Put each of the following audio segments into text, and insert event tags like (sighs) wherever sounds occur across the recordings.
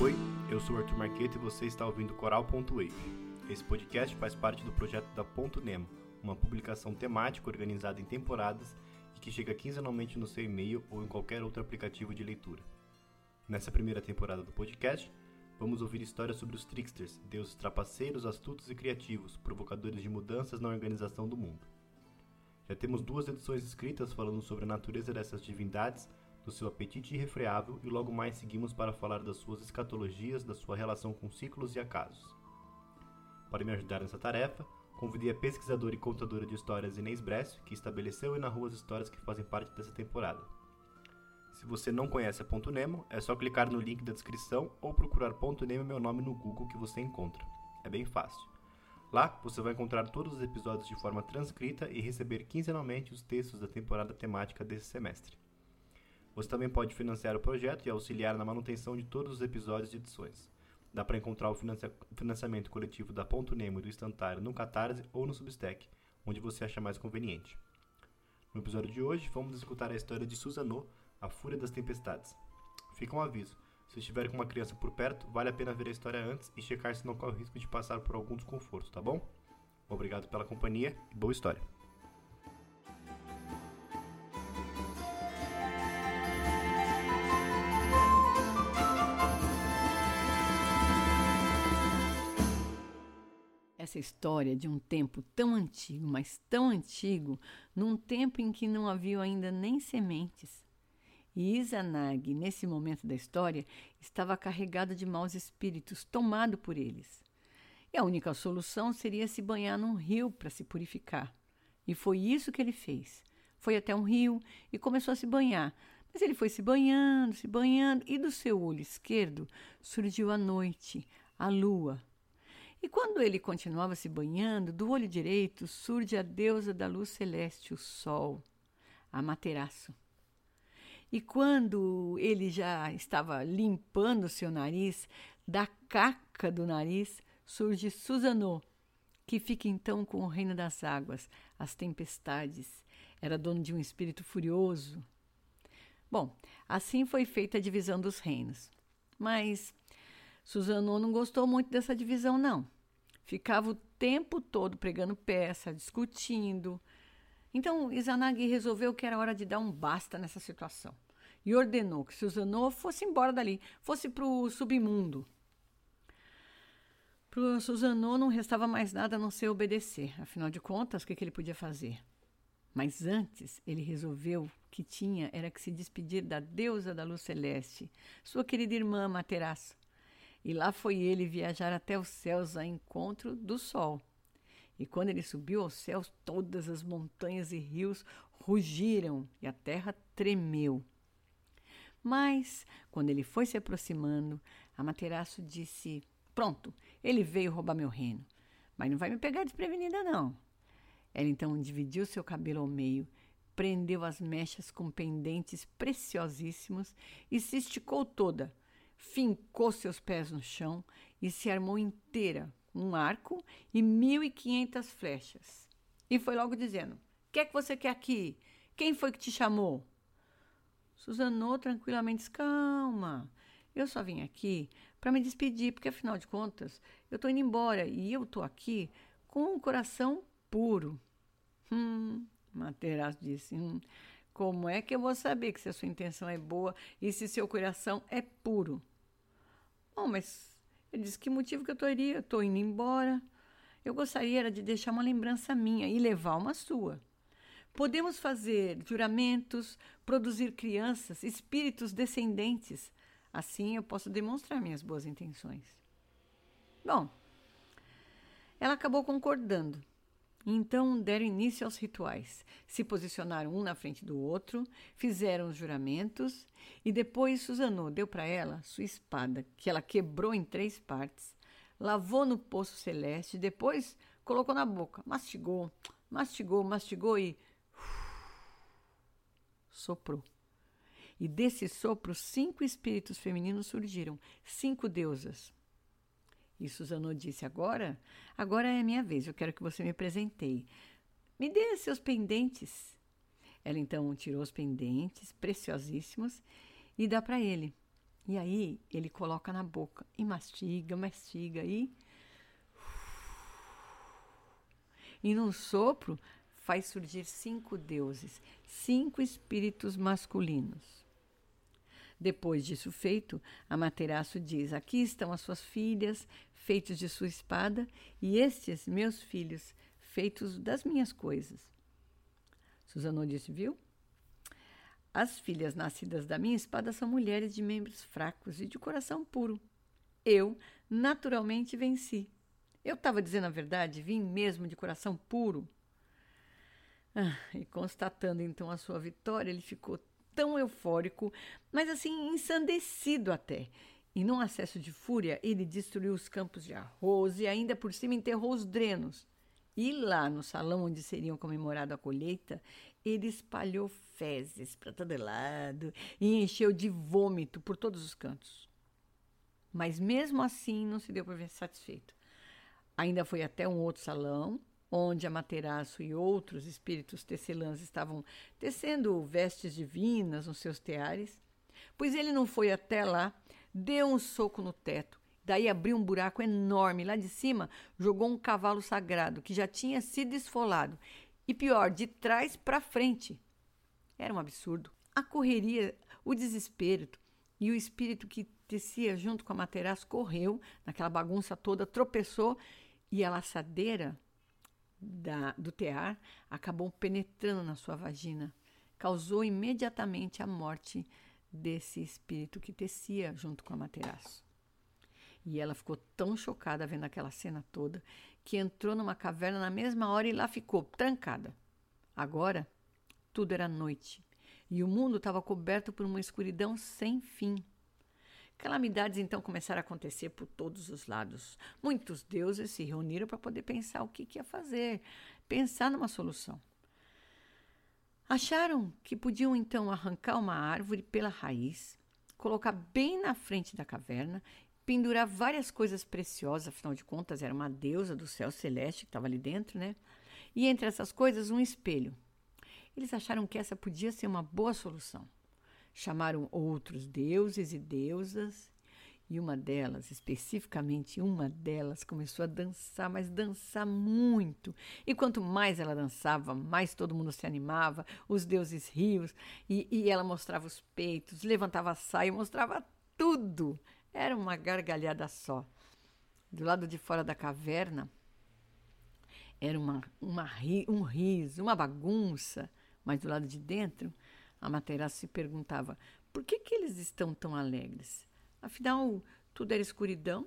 Oi, eu sou Arthur Marqueta e você está ouvindo Coral.wave. Esse podcast faz parte do projeto da Ponto Nemo, uma publicação temática organizada em temporadas e que chega quinzenalmente no seu e-mail ou em qualquer outro aplicativo de leitura. Nessa primeira temporada do podcast, vamos ouvir histórias sobre os tricksters, deuses trapaceiros, astutos e criativos, provocadores de mudanças na organização do mundo. Já temos duas edições escritas falando sobre a natureza dessas divindades, do seu apetite irrefreável e logo mais seguimos para falar das suas escatologias, da sua relação com ciclos e acasos. Para me ajudar nessa tarefa, convidei a pesquisadora e contadora de histórias Inês Brescio, que estabeleceu e narrou as histórias que fazem parte dessa temporada. Se você não conhece a Ponto Nemo, é só clicar no link da descrição ou procurar Ponto Nemo meu nome no Google que você encontra. É bem fácil. Lá você vai encontrar todos os episódios de forma transcrita e receber quinzenalmente os textos da temporada temática desse semestre. Você também pode financiar o projeto e auxiliar na manutenção de todos os episódios e edições. Dá para encontrar o financia financiamento coletivo da Ponto Nemo e do Instantário no Catarse ou no Substack, onde você acha mais conveniente. No episódio de hoje, vamos escutar a história de Susanoo, a Fúria das Tempestades. Fica um aviso: se estiver com uma criança por perto, vale a pena ver a história antes e checar se não corre o risco de passar por algum desconforto, tá bom? Obrigado pela companhia e boa história! Essa história de um tempo tão antigo, mas tão antigo, num tempo em que não havia ainda nem sementes. E Izanag, nesse momento da história, estava carregado de maus espíritos, tomado por eles. E a única solução seria se banhar num rio para se purificar. E foi isso que ele fez. Foi até um rio e começou a se banhar. Mas ele foi se banhando, se banhando, e do seu olho esquerdo surgiu a noite, a lua, e quando ele continuava se banhando, do olho direito surge a deusa da luz celeste, o Sol, a Materaço. E quando ele já estava limpando seu nariz, da caca do nariz surge Susanô, que fica então com o reino das águas, as tempestades. Era dono de um espírito furioso. Bom, assim foi feita a divisão dos reinos. Mas Susanô não gostou muito dessa divisão, não. Ficava o tempo todo pregando peça, discutindo. Então Izanagi resolveu que era hora de dar um basta nessa situação e ordenou que Susanoo fosse embora dali, fosse para o submundo. Para Susanoo não restava mais nada a não ser obedecer. Afinal de contas, o que, que ele podia fazer? Mas antes, ele resolveu que tinha era que se despedir da deusa da luz celeste, sua querida irmã Materaço. E lá foi ele viajar até os céus a encontro do sol. E quando ele subiu aos céus, todas as montanhas e rios rugiram e a terra tremeu. Mas, quando ele foi se aproximando, Amaterasu disse: Pronto, ele veio roubar meu reino, mas não vai me pegar desprevenida, não. Ela então dividiu seu cabelo ao meio, prendeu as mechas com pendentes preciosíssimos e se esticou toda fincou seus pés no chão e se armou inteira com um arco e mil e quinhentas flechas. E foi logo dizendo: O que é que você quer aqui? Quem foi que te chamou? Susanou tranquilamente disse: Calma, eu só vim aqui para me despedir, porque afinal de contas eu estou indo embora e eu estou aqui com um coração puro. Hum, Materazzo disse: hum, como é que eu vou saber que se a sua intenção é boa e se seu coração é puro? Bom, mas ele disse que motivo que eu iria? Estou indo embora. Eu gostaria de deixar uma lembrança minha e levar uma sua. Podemos fazer juramentos, produzir crianças, espíritos descendentes. Assim eu posso demonstrar minhas boas intenções. Bom, ela acabou concordando então deram início aos rituais. Se posicionaram um na frente do outro, fizeram os juramentos e depois Susanô deu para ela sua espada, que ela quebrou em três partes, lavou no poço celeste, depois colocou na boca, mastigou, mastigou, mastigou e (sighs) soprou. E desse sopro, cinco espíritos femininos surgiram, cinco deusas. E Suzano disse: Agora, agora é minha vez, eu quero que você me presenteie. Me dê seus pendentes. Ela então tirou os pendentes, preciosíssimos, e dá para ele. E aí ele coloca na boca e mastiga, mastiga e. E num sopro faz surgir cinco deuses, cinco espíritos masculinos. Depois disso feito, Amaterasu diz: Aqui estão as suas filhas, feitos de sua espada, e estes meus filhos, feitos das minhas coisas. Suzano disse: Viu? As filhas nascidas da minha espada são mulheres de membros fracos e de coração puro. Eu, naturalmente, venci. Eu estava dizendo a verdade, vim mesmo de coração puro. Ah, e constatando então a sua vitória, ele ficou tão eufórico, mas assim ensandecido até. E num acesso de fúria, ele destruiu os campos de arroz e ainda por cima enterrou os drenos. E lá no salão onde seriam comemorado a colheita, ele espalhou fezes para todo lado e encheu de vômito por todos os cantos. Mas mesmo assim não se deu por satisfeito. Ainda foi até um outro salão, onde Amaterasu e outros espíritos tecelãs estavam tecendo vestes divinas nos seus teares, pois ele não foi até lá, deu um soco no teto, daí abriu um buraco enorme lá de cima, jogou um cavalo sagrado que já tinha sido esfolado, e pior, de trás para frente. Era um absurdo. A correria, o desespero e o espírito que tecia junto com a Materaço correu naquela bagunça toda, tropeçou e a laçadeira da, do tear acabou penetrando na sua vagina. Causou imediatamente a morte desse espírito que tecia junto com a Materaço. E ela ficou tão chocada vendo aquela cena toda que entrou numa caverna na mesma hora e lá ficou, trancada. Agora, tudo era noite e o mundo estava coberto por uma escuridão sem fim. Calamidades então começaram a acontecer por todos os lados. Muitos deuses se reuniram para poder pensar o que, que ia fazer, pensar numa solução. Acharam que podiam então arrancar uma árvore pela raiz, colocar bem na frente da caverna, pendurar várias coisas preciosas, afinal de contas era uma deusa do céu celeste que estava ali dentro, né? E entre essas coisas, um espelho. Eles acharam que essa podia ser uma boa solução. Chamaram outros deuses e deusas, e uma delas, especificamente uma delas, começou a dançar, mas dançar muito. E quanto mais ela dançava, mais todo mundo se animava, os deuses riam, e, e ela mostrava os peitos, levantava a saia, mostrava tudo. Era uma gargalhada só. Do lado de fora da caverna, era uma, uma, um riso, uma bagunça, mas do lado de dentro a Materaço se perguntava por que, que eles estão tão alegres. Afinal, tudo era escuridão.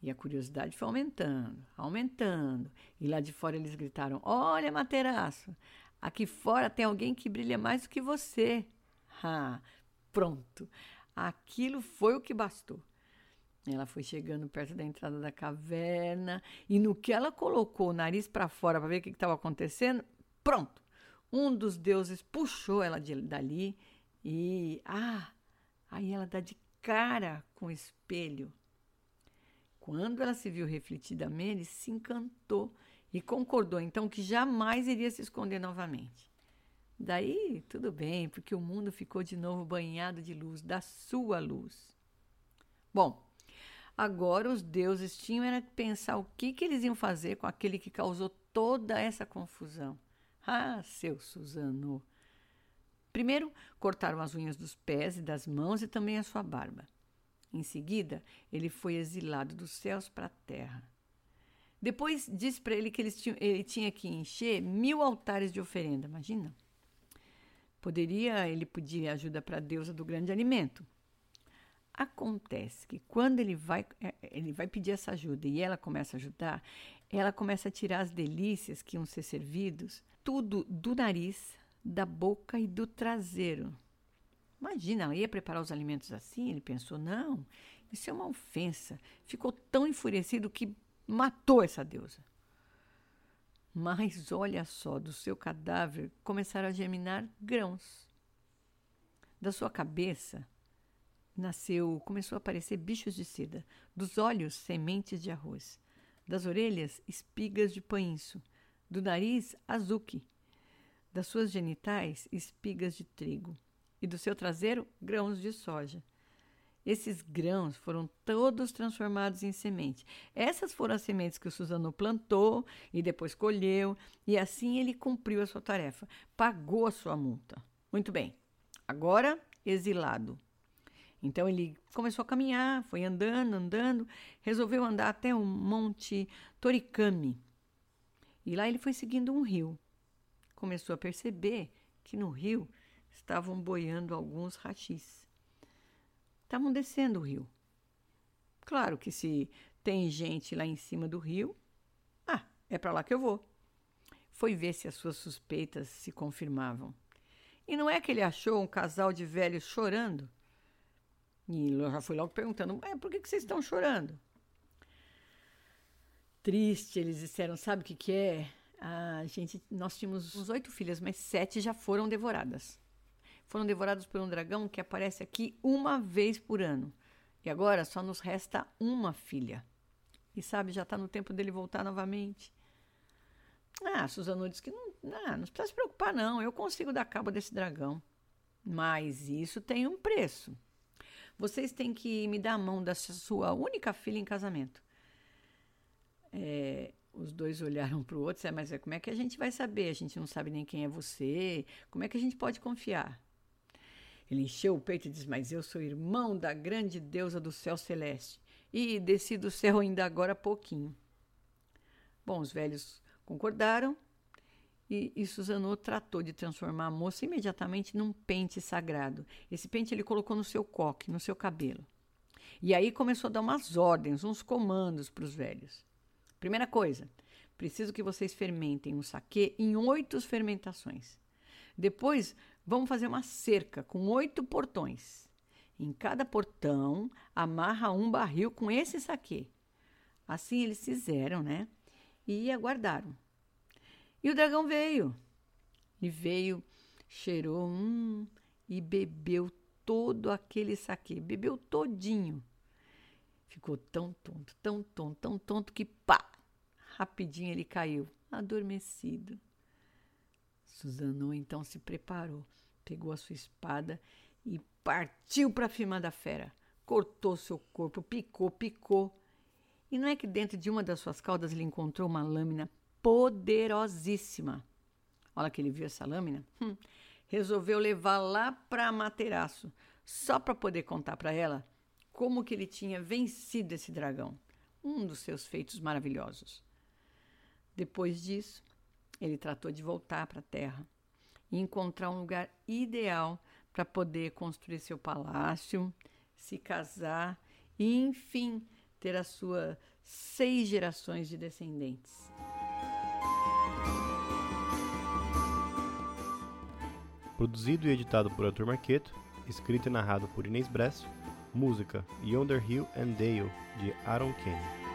E a curiosidade foi aumentando, aumentando. E lá de fora eles gritaram: Olha, Materaço, aqui fora tem alguém que brilha mais do que você. Ah, pronto. Aquilo foi o que bastou. Ela foi chegando perto da entrada da caverna e no que ela colocou o nariz para fora para ver o que estava acontecendo, pronto. Um dos deuses puxou ela de, dali e. Ah! Aí ela dá de cara com o espelho. Quando ela se viu refletida nele, se encantou e concordou então que jamais iria se esconder novamente. Daí, tudo bem, porque o mundo ficou de novo banhado de luz, da sua luz. Bom, agora os deuses tinham era que pensar o que, que eles iam fazer com aquele que causou toda essa confusão. Ah, seu Suzano! Primeiro, cortaram as unhas dos pés e das mãos e também a sua barba. Em seguida, ele foi exilado dos céus para a terra. Depois disse para ele que ele tinha que encher mil altares de oferenda. Imagina? Poderia, ele pedir ajuda para a deusa do grande alimento. Acontece que quando ele vai, é, ele vai pedir essa ajuda e ela começa a ajudar, ela começa a tirar as delícias que iam ser servidos tudo do nariz, da boca e do traseiro. Imagina, ela ia preparar os alimentos assim? Ele pensou: não, isso é uma ofensa. Ficou tão enfurecido que matou essa deusa. Mas olha só, do seu cadáver começaram a germinar grãos. Da sua cabeça nasceu, começou a aparecer bichos de seda, dos olhos sementes de arroz, das orelhas espigas de painço, do nariz, azuki, das suas genitais, espigas de trigo, e do seu traseiro, grãos de soja. Esses grãos foram todos transformados em semente. Essas foram as sementes que o Suzano plantou e depois colheu, e assim ele cumpriu a sua tarefa, pagou a sua multa. Muito bem. Agora, exilado. Então ele começou a caminhar, foi andando, andando, resolveu andar até o Monte Toricame. E lá ele foi seguindo um rio. Começou a perceber que no rio estavam boiando alguns rachis estavam descendo o rio. Claro que se tem gente lá em cima do rio, ah, é para lá que eu vou. Foi ver se as suas suspeitas se confirmavam. E não é que ele achou um casal de velhos chorando? E já foi logo perguntando: é, por que, que vocês estão chorando? Triste, eles disseram: sabe o que, que é? A gente, nós tínhamos uns oito filhas, mas sete já foram devoradas foram devorados por um dragão que aparece aqui uma vez por ano. E agora só nos resta uma filha. E sabe, já está no tempo dele voltar novamente. Ah, Suzano disse que não, não, não precisa se preocupar, não. Eu consigo dar cabo desse dragão. Mas isso tem um preço. Vocês têm que me dar a mão da sua única filha em casamento. É, os dois olharam para o outro e disseram, mas é, como é que a gente vai saber? A gente não sabe nem quem é você. Como é que a gente pode confiar? Ele encheu o peito e disse: Mas eu sou irmão da grande deusa do céu celeste e desci do céu ainda agora há pouquinho. Bom, os velhos concordaram e, e Suzano tratou de transformar a moça imediatamente num pente sagrado. Esse pente ele colocou no seu coque, no seu cabelo. E aí começou a dar umas ordens, uns comandos para os velhos. Primeira coisa, preciso que vocês fermentem o saquê em oito fermentações. Depois, Vamos fazer uma cerca com oito portões. Em cada portão, amarra um barril com esse saquê. Assim eles fizeram, né? E aguardaram. E o dragão veio. E veio, cheirou hum, e bebeu todo aquele saquê. Bebeu todinho. Ficou tão tonto, tão tonto, tão tonto que pá! Rapidinho ele caiu, adormecido. Suzano então se preparou pegou a sua espada e partiu para cima da fera. Cortou seu corpo, picou, picou. E não é que dentro de uma das suas caudas ele encontrou uma lâmina poderosíssima. Olha que ele viu essa lâmina. Hum, resolveu levar lá para Materaço, só para poder contar para ela como que ele tinha vencido esse dragão, um dos seus feitos maravilhosos. Depois disso, ele tratou de voltar para a terra e encontrar um lugar ideal para poder construir seu palácio, se casar e, enfim, ter as suas seis gerações de descendentes. Produzido e editado por Arthur Marqueto, escrito e narrado por Inês Bresso, música Yonder Hill and Dale, de Aaron Kenny.